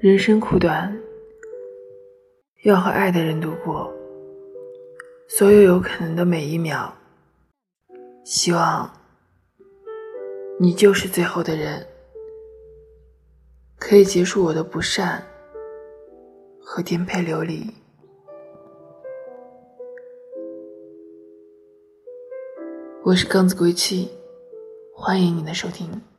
人生苦短要和爱的人度过所有有可能的每一秒。希望你就是最后的人可以结束我的不善和颠沛流离。我是刚子归期欢迎你的收听。